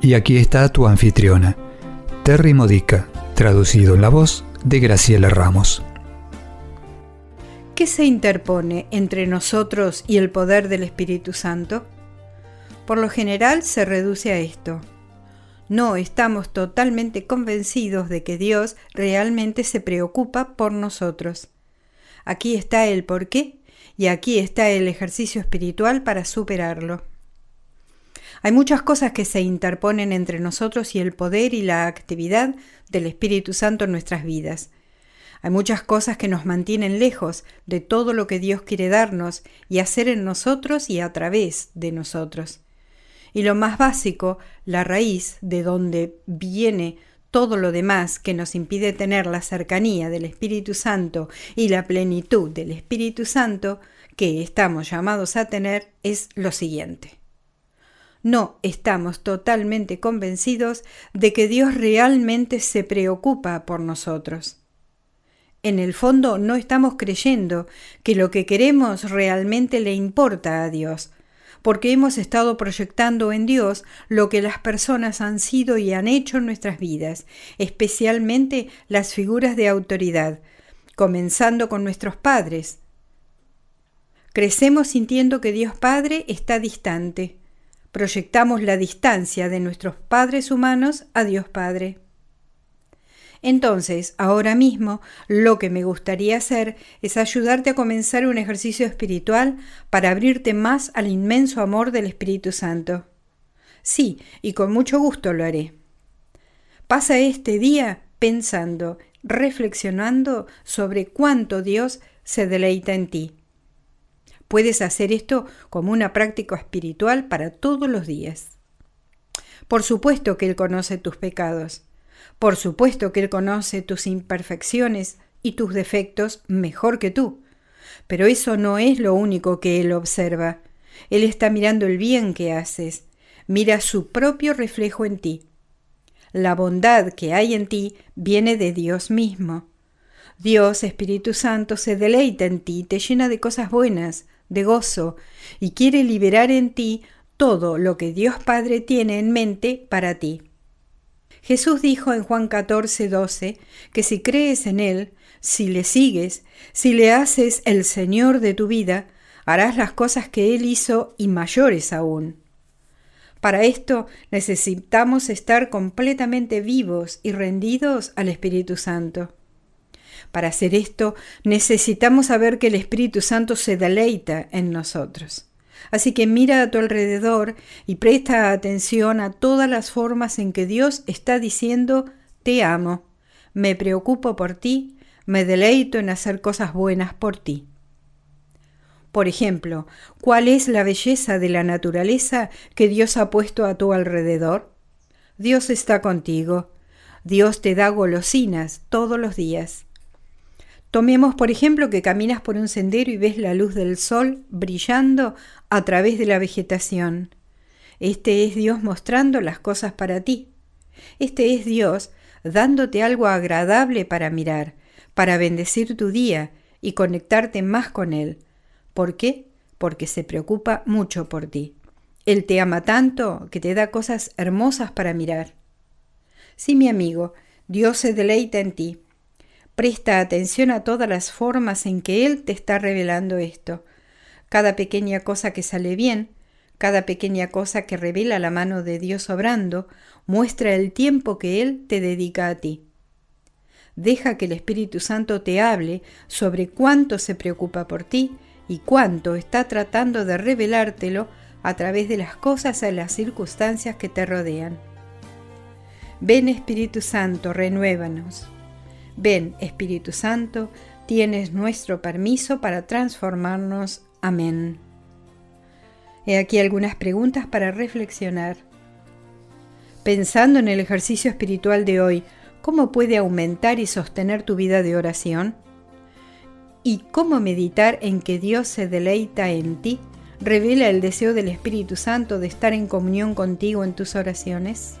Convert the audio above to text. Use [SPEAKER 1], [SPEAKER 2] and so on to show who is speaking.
[SPEAKER 1] Y aquí está tu anfitriona, Terry Modica, traducido en la voz de Graciela Ramos.
[SPEAKER 2] ¿Qué se interpone entre nosotros y el poder del Espíritu Santo? Por lo general se reduce a esto. No estamos totalmente convencidos de que Dios realmente se preocupa por nosotros. Aquí está el porqué y aquí está el ejercicio espiritual para superarlo. Hay muchas cosas que se interponen entre nosotros y el poder y la actividad del Espíritu Santo en nuestras vidas. Hay muchas cosas que nos mantienen lejos de todo lo que Dios quiere darnos y hacer en nosotros y a través de nosotros. Y lo más básico, la raíz de donde viene todo lo demás que nos impide tener la cercanía del Espíritu Santo y la plenitud del Espíritu Santo que estamos llamados a tener es lo siguiente no estamos totalmente convencidos de que Dios realmente se preocupa por nosotros. En el fondo no estamos creyendo que lo que queremos realmente le importa a Dios, porque hemos estado proyectando en Dios lo que las personas han sido y han hecho en nuestras vidas, especialmente las figuras de autoridad, comenzando con nuestros padres. Crecemos sintiendo que Dios Padre está distante, proyectamos la distancia de nuestros padres humanos a Dios Padre. Entonces, ahora mismo, lo que me gustaría hacer es ayudarte a comenzar un ejercicio espiritual para abrirte más al inmenso amor del Espíritu Santo. Sí, y con mucho gusto lo haré. Pasa este día pensando, reflexionando sobre cuánto Dios se deleita en ti. Puedes hacer esto como una práctica espiritual para todos los días. Por supuesto que Él conoce tus pecados. Por supuesto que Él conoce tus imperfecciones y tus defectos mejor que tú. Pero eso no es lo único que Él observa. Él está mirando el bien que haces. Mira su propio reflejo en ti. La bondad que hay en ti viene de Dios mismo. Dios, Espíritu Santo, se deleita en ti, te llena de cosas buenas, de gozo, y quiere liberar en ti todo lo que Dios Padre tiene en mente para ti. Jesús dijo en Juan 14, 12 que si crees en Él, si le sigues, si le haces el Señor de tu vida, harás las cosas que Él hizo y mayores aún. Para esto necesitamos estar completamente vivos y rendidos al Espíritu Santo. Para hacer esto necesitamos saber que el Espíritu Santo se deleita en nosotros. Así que mira a tu alrededor y presta atención a todas las formas en que Dios está diciendo te amo, me preocupo por ti, me deleito en hacer cosas buenas por ti. Por ejemplo, ¿cuál es la belleza de la naturaleza que Dios ha puesto a tu alrededor? Dios está contigo. Dios te da golosinas todos los días. Tomemos, por ejemplo, que caminas por un sendero y ves la luz del sol brillando a través de la vegetación. Este es Dios mostrando las cosas para ti. Este es Dios dándote algo agradable para mirar, para bendecir tu día y conectarte más con Él. ¿Por qué? Porque se preocupa mucho por ti. Él te ama tanto que te da cosas hermosas para mirar. Sí, mi amigo, Dios se deleita en ti Presta atención a todas las formas en que Él te está revelando esto. Cada pequeña cosa que sale bien, cada pequeña cosa que revela la mano de Dios obrando, muestra el tiempo que Él te dedica a ti. Deja que el Espíritu Santo te hable sobre cuánto se preocupa por ti y cuánto está tratando de revelártelo a través de las cosas y las circunstancias que te rodean. Ven Espíritu Santo, renuévanos. Ven, Espíritu Santo, tienes nuestro permiso para transformarnos. Amén. He aquí algunas preguntas para reflexionar. Pensando en el ejercicio espiritual de hoy, ¿cómo puede aumentar y sostener tu vida de oración? ¿Y cómo meditar en que Dios se deleita en ti? ¿Revela el deseo del Espíritu Santo de estar en comunión contigo en tus oraciones?